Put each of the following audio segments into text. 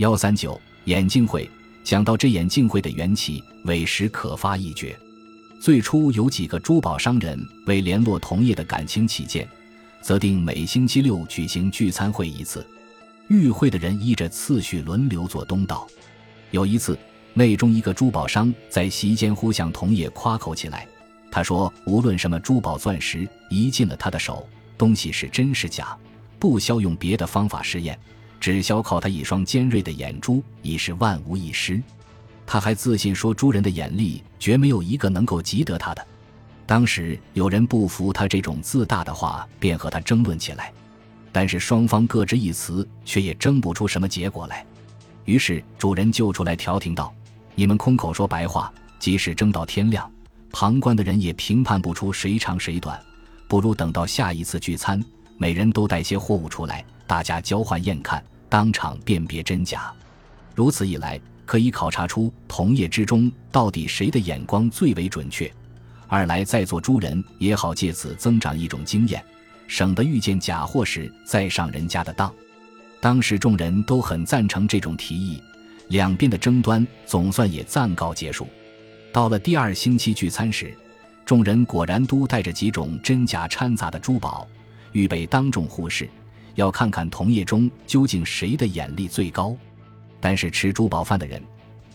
幺三九眼镜会，讲到这眼镜会的缘起，委实可发一绝。最初有几个珠宝商人为联络同业的感情起见，择定每星期六举行聚餐会一次。与会的人依着次序轮流做东道。有一次，内中一个珠宝商在席间忽向同业夸口起来，他说：“无论什么珠宝钻石，一进了他的手，东西是真是假，不消用别的方法试验。”只消靠他一双尖锐的眼珠，已是万无一失。他还自信说：“诸人的眼力绝没有一个能够及得他的。”当时有人不服他这种自大的话，便和他争论起来。但是双方各执一词，却也争不出什么结果来。于是主人就出来调停道：“你们空口说白话，即使争到天亮，旁观的人也评判不出谁长谁短。不如等到下一次聚餐，每人都带些货物出来，大家交换验看。”当场辨别真假，如此一来，可以考察出同业之中到底谁的眼光最为准确；二来，在座诸人也好借此增长一种经验，省得遇见假货时再上人家的当。当时众人都很赞成这种提议，两边的争端总算也暂告结束。到了第二星期聚餐时，众人果然都带着几种真假掺杂的珠宝，预备当众互试。要看看同业中究竟谁的眼力最高，但是吃珠宝饭的人，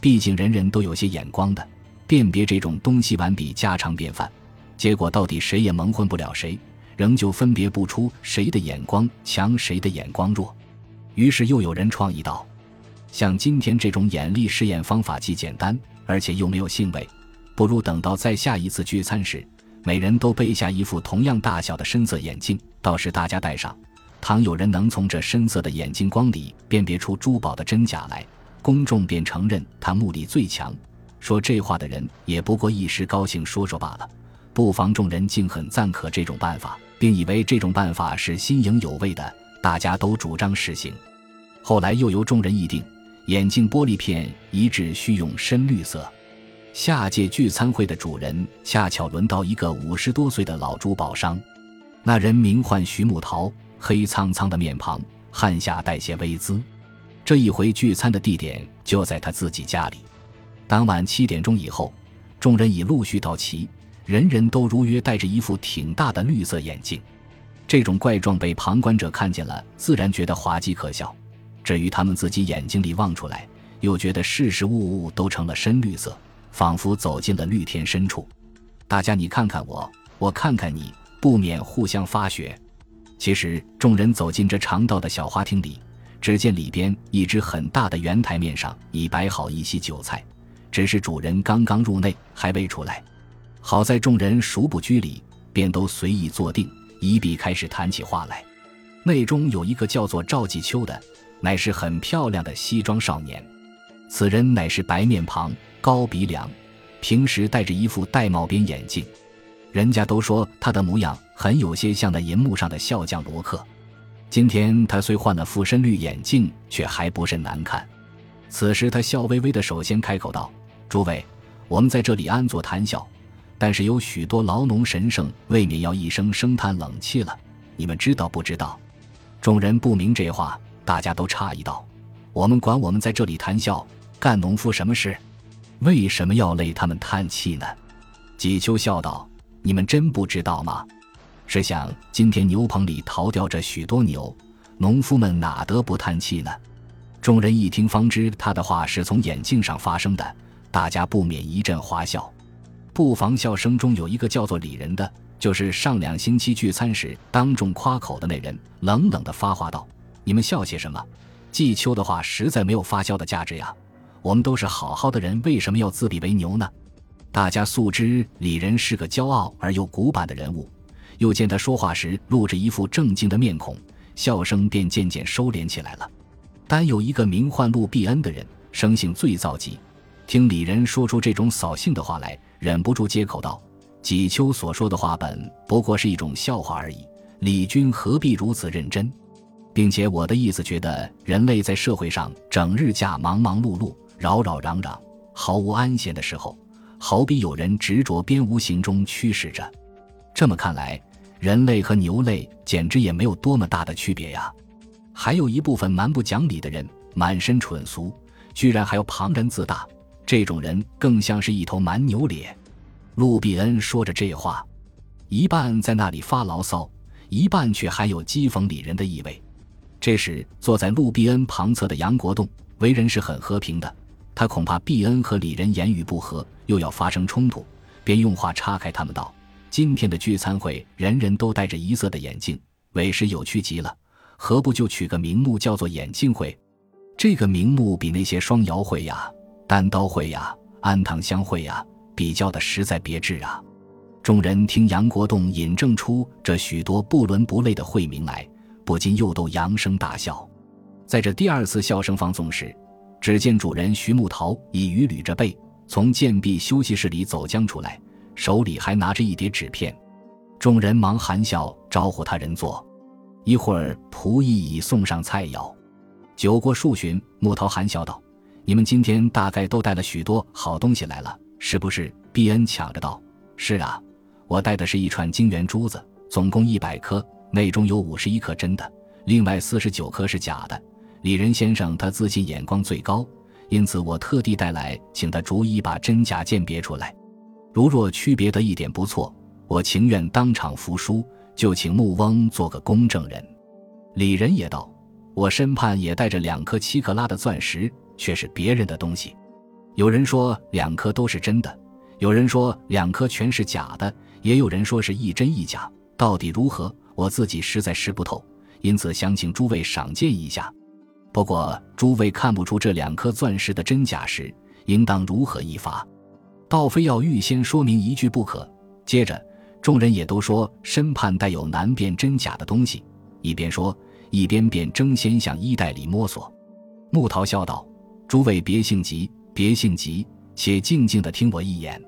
毕竟人人都有些眼光的，辨别这种东西碗比家常便饭。结果到底谁也蒙混不了谁，仍旧分别不出谁的眼光强，谁的眼光弱。于是又有人创意道：像今天这种眼力试验方法既简单，而且又没有兴味，不如等到再下一次聚餐时，每人都备下一副同样大小的深色眼镜，到时大家戴上。倘有人能从这深色的眼睛光里辨别出珠宝的真假来，公众便承认他目力最强。说这话的人也不过一时高兴说说罢了。不妨众人竟很赞可这种办法，并以为这种办法是新颖有味的，大家都主张实行。后来又由众人议定，眼镜玻璃片一致需用深绿色。下届聚餐会的主人恰巧轮到一个五十多岁的老珠宝商，那人名唤徐木桃。黑苍苍的面庞，汗下带些微滋。这一回聚餐的地点就在他自己家里。当晚七点钟以后，众人已陆续到齐，人人都如约戴着一副挺大的绿色眼镜。这种怪状被旁观者看见了，自然觉得滑稽可笑。至于他们自己眼睛里望出来，又觉得事事物物都成了深绿色，仿佛走进了绿田深处。大家你看看我，我看看你，不免互相发学。其实，众人走进这长道的小花厅里，只见里边一只很大的圆台面上已摆好一席酒菜，只是主人刚刚入内，还未出来。好在众人熟不拘礼，便都随意坐定，一笔开始谈起话来。内中有一个叫做赵继秋的，乃是很漂亮的西装少年。此人乃是白面庞、高鼻梁，平时戴着一副玳瑁边眼镜。人家都说他的模样很有些像那银幕上的笑匠罗克。今天他虽换了副深绿眼镜，却还不甚难看。此时他笑微微的，首先开口道：“诸位，我们在这里安坐谈笑，但是有许多劳农神圣，未免要一声声叹冷气了。你们知道不知道？”众人不明这话，大家都诧异道：“我们管我们在这里谈笑，干农夫什么事？为什么要累他们叹气呢？”季秋笑道。你们真不知道吗？试想，今天牛棚里逃掉着许多牛，农夫们哪得不叹气呢？众人一听，方知他的话是从眼镜上发生的，大家不免一阵哗笑。不妨笑声中有一个叫做李仁的，就是上两星期聚餐时当众夸口的那人，冷冷的发话道：“你们笑些什么？季秋的话实在没有发笑的价值呀！我们都是好好的人，为什么要自比为牛呢？”大家素知李仁是个骄傲而又古板的人物，又见他说话时露着一副正经的面孔，笑声便渐渐收敛起来了。单有一个名唤陆必恩的人，生性最躁急，听李仁说出这种扫兴的话来，忍不住接口道：“季秋所说的话本不过是一种笑话而已，李君何必如此认真？并且我的意思，觉得人类在社会上整日架忙忙碌碌、扰扰攘攘，毫无安闲的时候。”好比有人执着边无形中驱使着，这么看来，人类和牛类简直也没有多么大的区别呀。还有一部分蛮不讲理的人，满身蠢俗，居然还要旁人自大，这种人更像是一头蛮牛咧。陆必恩说着这话，一半在那里发牢骚，一半却还有讥讽李仁的意味。这时，坐在陆必恩旁侧的杨国栋，为人是很和平的。他恐怕毕恩和李仁言语不合，又要发生冲突，便用话岔开他们道：“今天的聚餐会，人人都戴着一色的眼镜，委实有趣极了。何不就取个名目，叫做眼镜会？这个名目比那些双摇会呀、单刀会呀、安堂相会呀，比较的实在别致啊！”众人听杨国栋引证出这许多不伦不类的会名来，不禁又都扬声大笑。在这第二次笑声放纵时，只见主人徐木桃已与捋着背从剑壁休息室里走将出来，手里还拿着一叠纸片。众人忙含笑招呼他人坐。一会儿仆役已送上菜肴。酒过数巡，木桃含笑道：“你们今天大概都带了许多好东西来了，是不是？”毕恩抢着道：“是啊，我带的是一串金圆珠子，总共一百颗，内中有五十一颗真的，另外四十九颗是假的。”李仁先生他自信眼光最高，因此我特地带来，请他逐一把真假鉴别出来。如若区别的一点不错，我情愿当场服输，就请木翁做个公证人。李仁也道：“我身畔也带着两颗七克拉的钻石，却是别人的东西。有人说两颗都是真的，有人说两颗全是假的，也有人说是一真一假。到底如何，我自己实在识不透，因此想请诸位赏鉴一下。”不过，诸位看不出这两颗钻石的真假时，应当如何一发？倒非要预先说明一句不可。接着，众人也都说身畔带有难辨真假的东西，一边说，一边便争先向衣袋里摸索。木桃笑道：“诸位别性急，别性急，且静静的听我一言。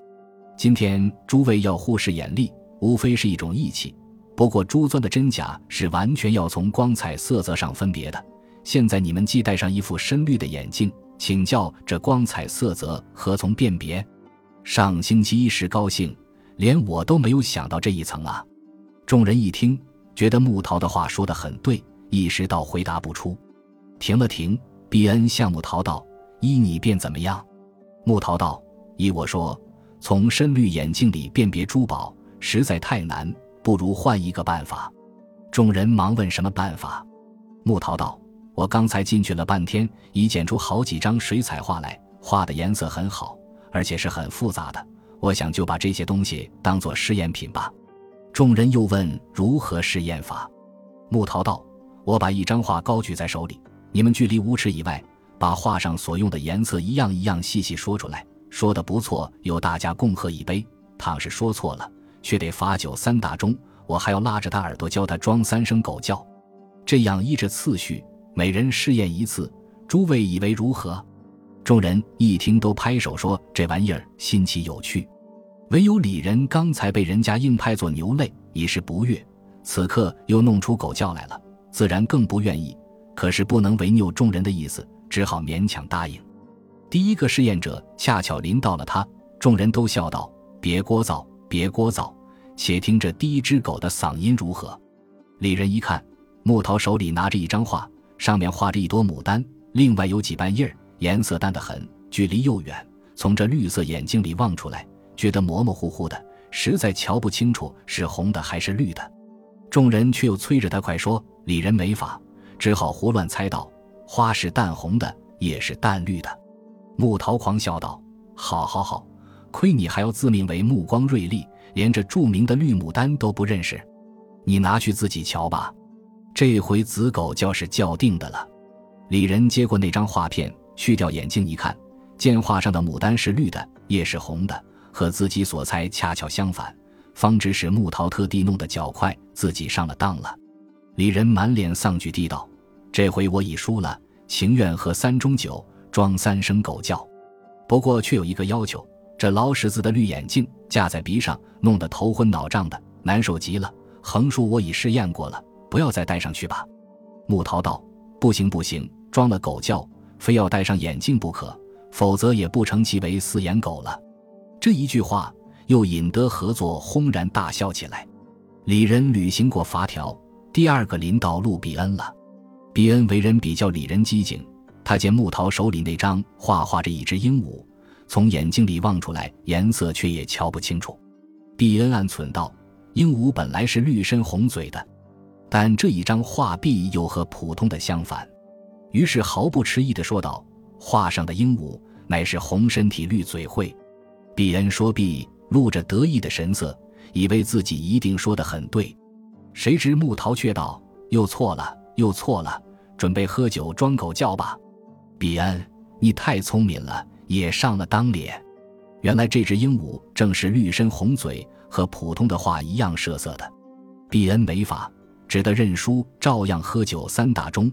今天诸位要护视眼力，无非是一种义气。不过珠钻的真假是完全要从光彩色泽上分别的。”现在你们既戴上一副深绿的眼镜，请教这光彩色泽何从辨别？上星期一时高兴，连我都没有想到这一层啊！众人一听，觉得木桃的话说得很对，一时倒回答不出。停了停，毕恩向木桃道：“依你便怎么样？”木桃道：“依我说，从深绿眼镜里辨别珠宝实在太难，不如换一个办法。”众人忙问什么办法。木桃道。我刚才进去了半天，已剪出好几张水彩画来，画的颜色很好，而且是很复杂的。我想就把这些东西当做试验品吧。众人又问如何试验法。木桃道：“我把一张画高举在手里，你们距离五尺以外，把画上所用的颜色一样一样细细说出来。说的不错，由大家共喝一杯；倘是说错了，却得罚酒三大钟。我还要拉着他耳朵教他装三声狗叫。这样依着次序。”每人试验一次，诸位以为如何？众人一听，都拍手说：“这玩意儿新奇有趣。”唯有李仁刚才被人家硬派做牛肋，已是不悦，此刻又弄出狗叫来了，自然更不愿意。可是不能违拗众人的意思，只好勉强答应。第一个试验者恰巧临到了他，众人都笑道：“别聒噪，别聒噪，且听这第一只狗的嗓音如何。”李仁一看，木桃手里拿着一张画。上面画着一朵牡丹，另外有几瓣叶儿，颜色淡得很，距离又远，从这绿色眼睛里望出来，觉得模模糊糊的，实在瞧不清楚是红的还是绿的。众人却又催着他快说，李仁没法，只好胡乱猜道：花是淡红的，叶是淡绿的。木桃狂笑道：“好好好，亏你还要自命为目光锐利，连这著名的绿牡丹都不认识，你拿去自己瞧吧。”这回子狗叫是叫定的了。李仁接过那张画片，去掉眼镜一看，见画上的牡丹是绿的，叶是红的，和自己所猜恰巧相反，方知是木桃特地弄得较快，自己上了当了。李仁满脸丧惧地道：“这回我已输了，情愿喝三盅酒，装三声狗叫。不过却有一个要求：这老屎子的绿眼镜架在鼻上，弄得头昏脑胀的，难受极了。横竖我已试验过了。”不要再戴上去吧，木桃道：“不行不行，装了狗叫，非要戴上眼镜不可，否则也不成其为四眼狗了。”这一句话又引得合作轰然大笑起来。李仁履行过法条，第二个临到陆比恩了。比恩为人比较李仁机警，他见木桃手里那张画画着一只鹦鹉，从眼睛里望出来，颜色却也瞧不清楚。毕恩暗忖道：“鹦鹉本来是绿身红嘴的，但这一张画壁又和普通的相反。”于是毫不迟疑地说道：“画上的鹦鹉乃是红身体绿嘴喙。”毕恩说毕，露着得意的神色，以为自己一定说得很对。谁知木桃却道：“又错了，又错了，准备喝酒装狗叫吧。”比恩，你太聪明了，也上了当脸。原来这只鹦鹉正是绿身红嘴，和普通的画一样设色的。比恩没法，只得认输，照样喝酒三打钟，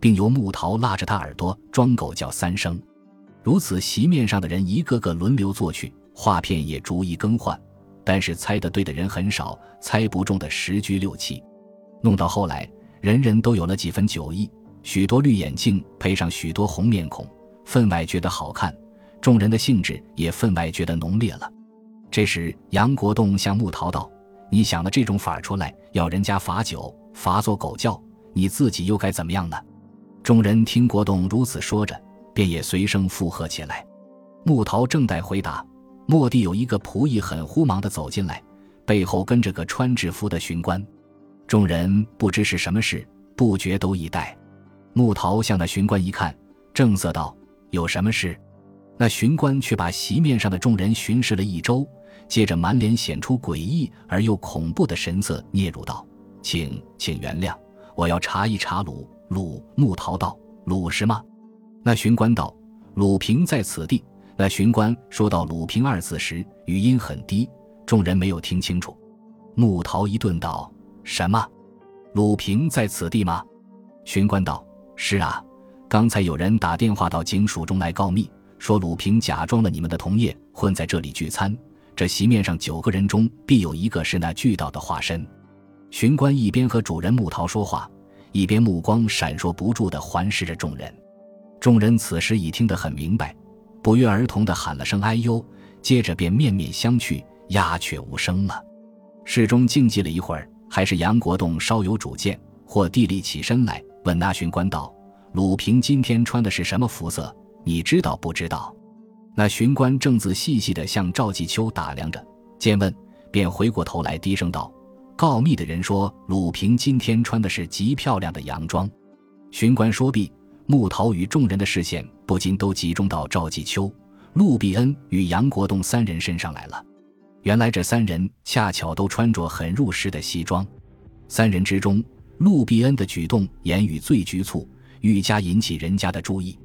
并由木桃拉着他耳朵装狗叫三声。如此，席面上的人一个个轮流坐去，画片也逐一更换。但是猜得对的人很少，猜不中的十居六七。弄到后来，人人都有了几分酒意，许多绿眼镜配上许多红面孔，分外觉得好看。众人的兴致也分外觉得浓烈了。这时，杨国栋向木桃道：“你想了这种法出来，要人家罚酒，罚做狗叫，你自己又该怎么样呢？”众人听国栋如此说着，便也随声附和起来。木桃正待回答。蓦地有一个仆役很呼忙地走进来，背后跟着个穿制服的巡官。众人不知是什么事，不觉都一呆。木桃向那巡官一看，正色道：“有什么事？”那巡官却把席面上的众人巡视了一周，接着满脸显出诡异而又恐怖的神色，嗫嚅道：“请，请原谅，我要查一查鲁鲁。”木桃道：“鲁是吗？”那巡官道：“鲁平在此地。”那巡官说到“鲁平”二字时，语音很低，众人没有听清楚。木桃一顿道：“什么？鲁平在此地吗？”巡官道：“是啊，刚才有人打电话到警署中来告密，说鲁平假装了你们的同业，混在这里聚餐。这席面上九个人中，必有一个是那巨盗的化身。”巡官一边和主人木桃说话，一边目光闪烁不住地环视着众人。众人此时已听得很明白。不约而同地喊了声“哎呦”，接着便面面相觑，鸦雀无声了。室中静寂了一会儿，还是杨国栋稍有主见，或地立起身来问那巡官道：“鲁平今天穿的是什么服色？你知道不知道？”那巡官正仔细细地向赵继秋打量着，见问，便回过头来低声道：“告密的人说，鲁平今天穿的是极漂亮的洋装。”巡官说毕。木桃与众人的视线不禁都集中到赵继秋、陆必恩与杨国栋三人身上来了。原来这三人恰巧都穿着很入时的西装。三人之中，陆必恩的举动言语最局促，愈加引起人家的注意。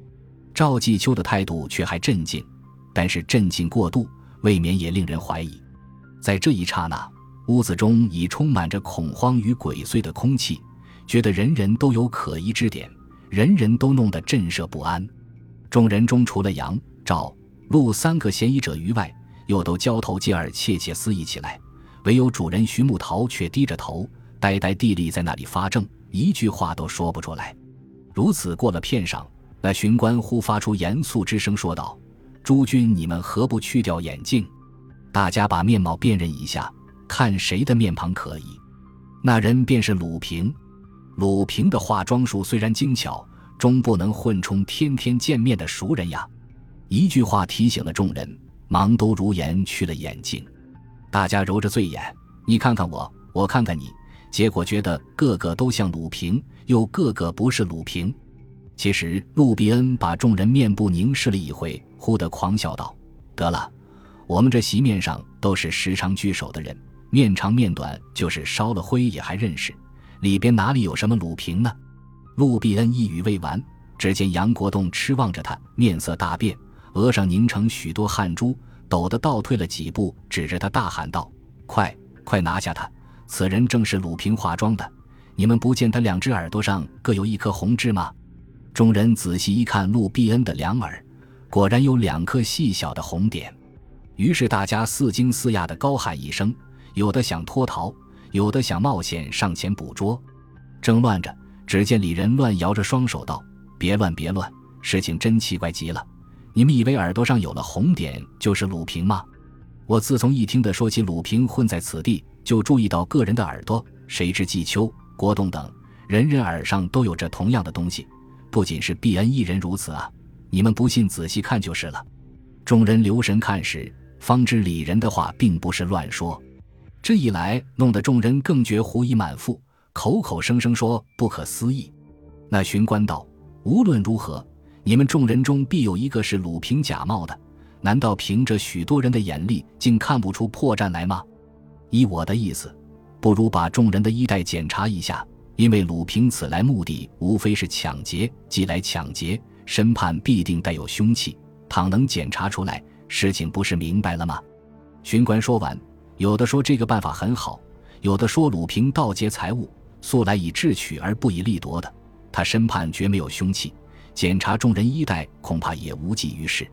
赵继秋的态度却还镇静，但是镇静过度，未免也令人怀疑。在这一刹那，屋子中已充满着恐慌与鬼祟的空气，觉得人人都有可疑之点。人人都弄得震慑不安，众人中除了杨、赵、陆三个嫌疑者于外，又都交头接耳窃窃私议起来。唯有主人徐木桃却低着头，呆呆地立在那里发怔，一句话都说不出来。如此过了片晌，那巡官忽发出严肃之声说道：“诸君，你们何不去掉眼镜？大家把面貌辨认一下，看谁的面庞可疑。”那人便是鲁平。鲁平的化妆术虽然精巧，终不能混充天天见面的熟人呀。一句话提醒了众人，忙都如言去了眼镜。大家揉着醉眼，你看看我，我看看你，结果觉得个个都像鲁平，又个个不是鲁平。其实陆必恩把众人面部凝视了一回，忽地狂笑道：“得了，我们这席面上都是时常聚首的人，面长面短，就是烧了灰也还认识。”里边哪里有什么鲁平呢？陆必恩一语未完，只见杨国栋痴望着他，面色大变，额上凝成许多汗珠，抖得倒退了几步，指着他大喊道：“快快拿下他！此人正是鲁平化妆的。你们不见他两只耳朵上各有一颗红痣吗？”众人仔细一看，陆必恩的两耳果然有两颗细小的红点。于是大家似惊似讶地高喊一声，有的想脱逃。有的想冒险上前捕捉，正乱着，只见李仁乱摇着双手道：“别乱，别乱！事情真奇怪极了。你们以为耳朵上有了红点就是鲁平吗？我自从一听的说起鲁平混在此地，就注意到个人的耳朵，谁知季秋、国栋等人人耳上都有着同样的东西，不仅是毕恩一人如此啊！你们不信，仔细看就是了。众人留神看时，方知李仁的话并不是乱说。这一来，弄得众人更觉狐疑满腹，口口声声说不可思议。那巡官道：“无论如何，你们众人中必有一个是鲁平假冒的。难道凭着许多人的眼力，竟看不出破绽来吗？依我的意思，不如把众人的衣带检查一下。”因为鲁平此来目的无非是抢劫，既来抢劫，身畔必定带有凶器。倘能检查出来，事情不是明白了吗？巡官说完，有的说这个办法很好，有的说鲁平盗劫财物，素来以智取而不以利夺的，他身畔绝没有凶器，检查众人衣带恐怕也无济于事。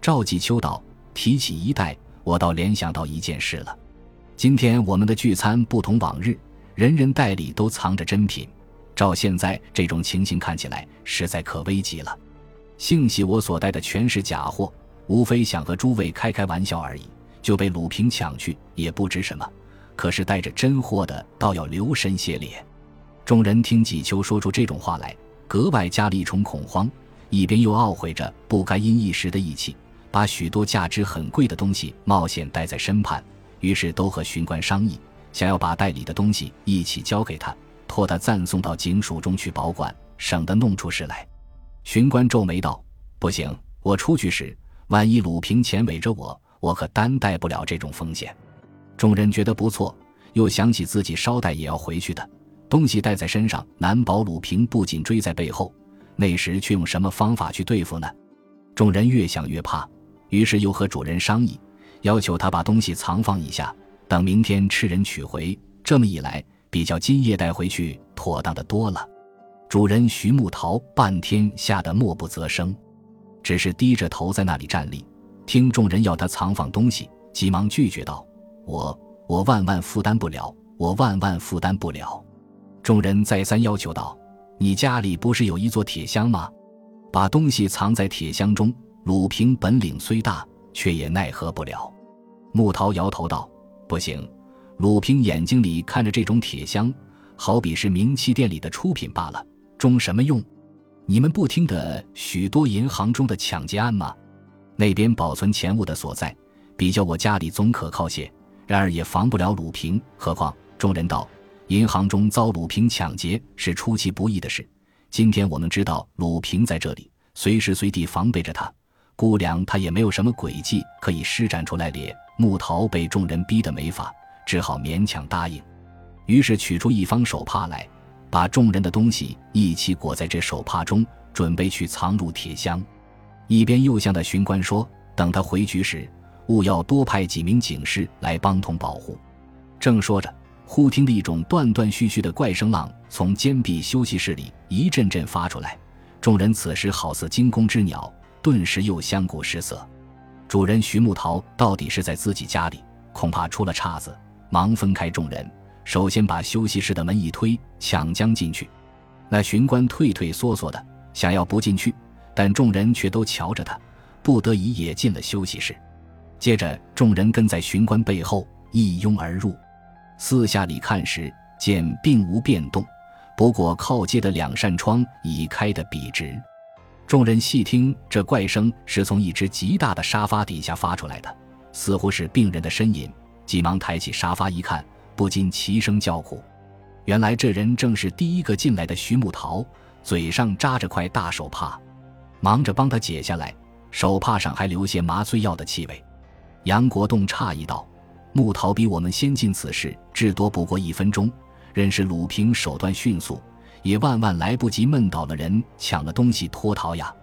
赵继秋道：“提起衣带，我倒联想到一件事了。今天我们的聚餐不同往日。”人人袋里都藏着珍品，照现在这种情形看起来，实在可危急了。幸喜我所带的全是假货，无非想和诸位开开玩笑而已，就被鲁平抢去，也不值什么。可是带着真货的，倒要留神些咧。众人听纪秋说出这种话来，格外加了一重恐慌，一边又懊悔着不该因一时的义气，把许多价值很贵的东西冒险带在身畔，于是都和巡官商议。想要把袋里的东西一起交给他，托他暂送到警署中去保管，省得弄出事来。巡官皱眉道：“不行，我出去时，万一鲁平前尾着我，我可担待不了这种风险。”众人觉得不错，又想起自己捎带也要回去的东西带在身上，难保鲁平不仅追在背后，那时却用什么方法去对付呢？众人越想越怕，于是又和主人商议，要求他把东西藏放一下。等明天吃人取回，这么一来，比较今夜带回去妥当的多了。主人徐木桃半天吓得默不择声，只是低着头在那里站立，听众人要他藏放东西，急忙拒绝道：“我我万万负担不了，我万万负担不了。”众人再三要求道：“你家里不是有一座铁箱吗？把东西藏在铁箱中。”鲁平本领虽大，却也奈何不了。木桃摇头道。不行，鲁平眼睛里看着这种铁箱，好比是名器店里的出品罢了，中什么用？你们不听得许多银行中的抢劫案吗？那边保存钱物的所在，比较我家里总可靠些。然而也防不了鲁平，何况众人道，银行中遭鲁平抢劫是出其不意的事。今天我们知道鲁平在这里，随时随地防备着他，估量他也没有什么诡计可以施展出来咧。木桃被众人逼得没法，只好勉强答应。于是取出一方手帕来，把众人的东西一起裹在这手帕中，准备去藏入铁箱。一边又向那巡官说：“等他回局时，务要多派几名警士来帮同保护。”正说着，忽听得一种断断续续的怪声浪从坚壁休息室里一阵阵发出来。众人此时好似惊弓之鸟，顿时又相顾失色。主人徐木桃到底是在自己家里，恐怕出了岔子，忙分开众人，首先把休息室的门一推，抢将进去。那巡官退退缩缩的，想要不进去，但众人却都瞧着他，不得已也进了休息室。接着，众人跟在巡官背后一拥而入，四下里看时，见并无变动，不过靠街的两扇窗已开得笔直。众人细听，这怪声是从一只极大的沙发底下发出来的，似乎是病人的呻吟。急忙抬起沙发一看，不禁齐声叫苦。原来这人正是第一个进来的徐木桃，嘴上扎着块大手帕，忙着帮他解下来。手帕上还留些麻醉药的气味。杨国栋诧异道：“木桃比我们先进此事，至多不过一分钟，认识鲁平手段迅速。”也万万来不及闷倒了人，抢了东西脱逃呀！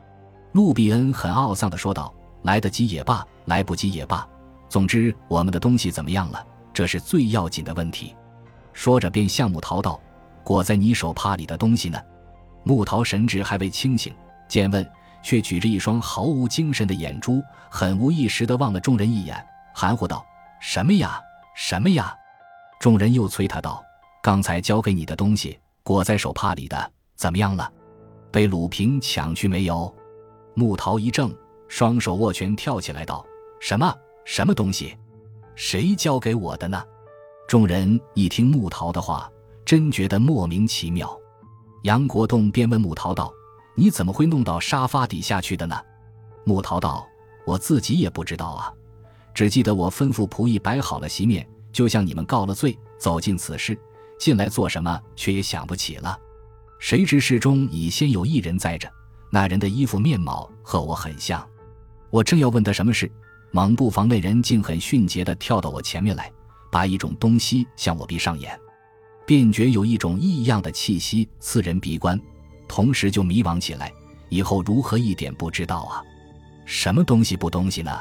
路比恩很懊丧地说道：“来得及也罢，来不及也罢，总之我们的东西怎么样了？这是最要紧的问题。”说着便向木桃道：“裹在你手帕里的东西呢？”木桃神志还未清醒，见问却举着一双毫无精神的眼珠，很无意识地望了众人一眼，含糊道：“什么呀？什么呀？”众人又催他道：“刚才交给你的东西。”裹在手帕里的怎么样了？被鲁平抢去没有？木桃一怔，双手握拳，跳起来道：“什么什么东西？谁交给我的呢？”众人一听木桃的话，真觉得莫名其妙。杨国栋便问木桃道：“你怎么会弄到沙发底下去的呢？”木桃道：“我自己也不知道啊，只记得我吩咐仆役摆好了席面，就向你们告了罪，走进此室，进来做什么却也想不起了。谁知室中已先有一人在着，那人的衣服面貌和我很像。我正要问他什么事，猛不防那人竟很迅捷地跳到我前面来，把一种东西向我闭上眼，便觉有一种异样的气息刺人鼻关，同时就迷惘起来，以后如何一点不知道啊。”什么东西不东西呢？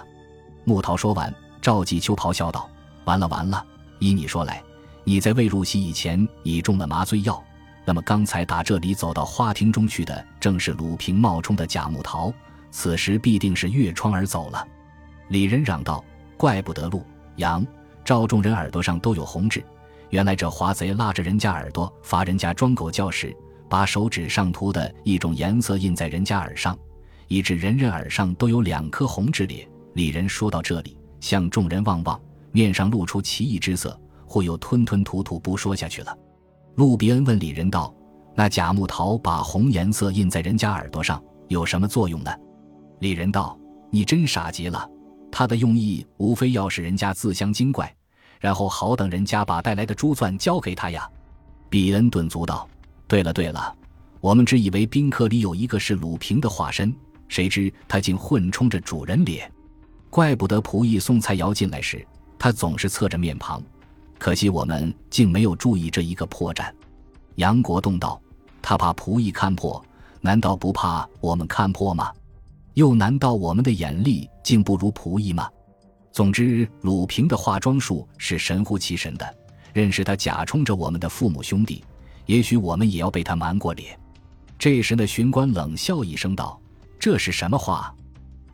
木桃说完，赵继秋咆哮道：“完了完了！依你说来，你在未入席以前已中了麻醉药，那么刚才打这里走到花厅中去的，正是鲁平冒充的贾木桃，此时必定是越窗而走了。”李仁嚷道：“怪不得陆杨赵众人耳朵上都有红痣，原来这华贼拉着人家耳朵罚人家装狗叫时，把手指上涂的一种颜色印在人家耳上。”以致人人耳上都有两颗红痣裂。李仁说到这里，向众人望望，面上露出奇异之色，或又吞吞吐吐不说下去了。陆比恩问李仁道：“那贾木桃把红颜色印在人家耳朵上，有什么作用呢？”李仁道：“你真傻极了，他的用意无非要使人家自相精怪，然后好等人家把带来的珠钻交给他呀。”比恩顿足道：“对了对了，我们只以为宾客里有一个是鲁平的化身。”谁知他竟混充着主人脸，怪不得仆役送菜肴进来时，他总是侧着面庞。可惜我们竟没有注意这一个破绽。杨国栋道：“他怕仆役看破，难道不怕我们看破吗？又难道我们的眼力竟不如仆役吗？”总之，鲁平的化妆术是神乎其神的。认识他假充着我们的父母兄弟，也许我们也要被他瞒过脸。这时，那巡官冷笑一声道。这是什么话？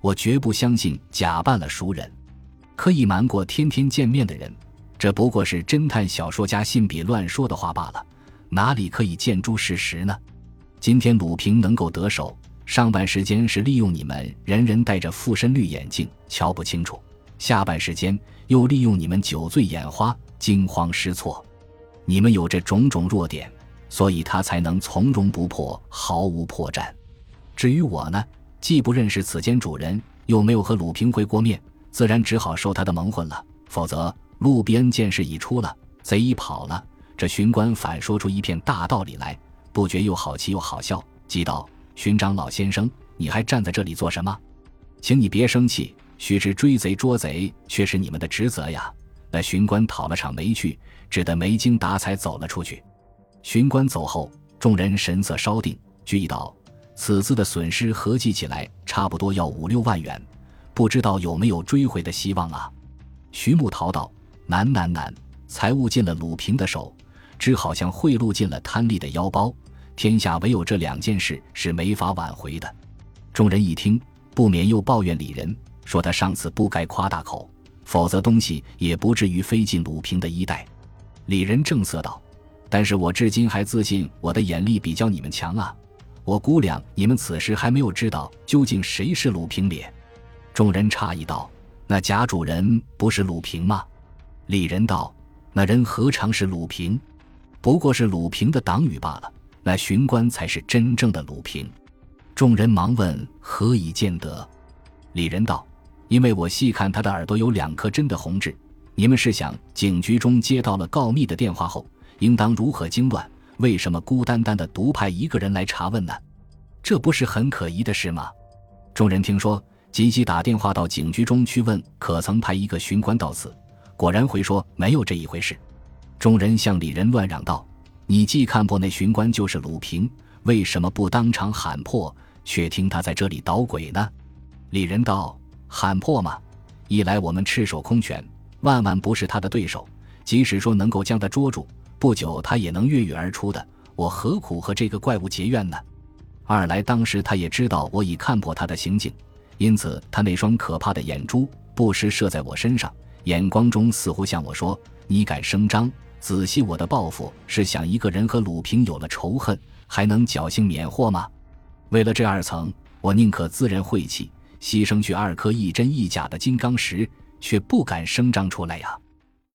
我绝不相信假扮了熟人，可以瞒过天天见面的人。这不过是侦探小说家信笔乱说的话罢了，哪里可以见诸事实呢？今天鲁平能够得手，上半时间是利用你们人人戴着附身绿眼镜，瞧不清楚；下半时间又利用你们酒醉眼花，惊慌失措。你们有这种种弱点，所以他才能从容不迫，毫无破绽。至于我呢，既不认识此间主人，又没有和鲁平会过面，自然只好受他的蒙混了。否则，路边见势已出了，贼已跑了，这巡官反说出一片大道理来，不觉又好气又好笑，急道：“巡长老先生，你还站在这里做什么？请你别生气，须知追贼捉贼却是你们的职责呀。”那巡官讨了场没趣，只得没精打采走了出去。巡官走后，众人神色稍定，俱议道。此次的损失合计起来，差不多要五六万元，不知道有没有追回的希望啊？徐木桃道：“难难难！财物进了鲁平的手，只好像贿赂进了贪利的腰包。天下唯有这两件事是没法挽回的。”众人一听，不免又抱怨李仁，说他上次不该夸大口，否则东西也不至于飞进鲁平的衣袋。李仁正色道：“但是我至今还自信我的眼力比较你们强啊。”我估量你们此时还没有知道究竟谁是鲁平脸。众人诧异道：“那贾主人不是鲁平吗？”李仁道：“那人何尝是鲁平？不过是鲁平的党羽罢了。那巡官才是真正的鲁平。”众人忙问：“何以见得？”李仁道：“因为我细看他的耳朵有两颗真的红痣。你们试想，警局中接到了告密的电话后，应当如何惊乱？”为什么孤单单的独派一个人来查问呢？这不是很可疑的事吗？众人听说，急急打电话到警局中去问，可曾派一个巡官到此？果然回说没有这一回事。众人向李仁乱嚷道：“你既看破那巡官就是鲁平，为什么不当场喊破，却听他在这里捣鬼呢？”李仁道：“喊破嘛，一来我们赤手空拳，万万不是他的对手；即使说能够将他捉住。”不久，他也能越狱而出的。我何苦和这个怪物结怨呢？二来，当时他也知道我已看破他的行径，因此他那双可怕的眼珠不时射在我身上，眼光中似乎向我说：“你敢声张？仔细我的报复是想一个人和鲁平有了仇恨，还能侥幸免祸吗？为了这二层，我宁可自认晦气，牺牲去二颗一真一假的金刚石，却不敢声张出来呀。”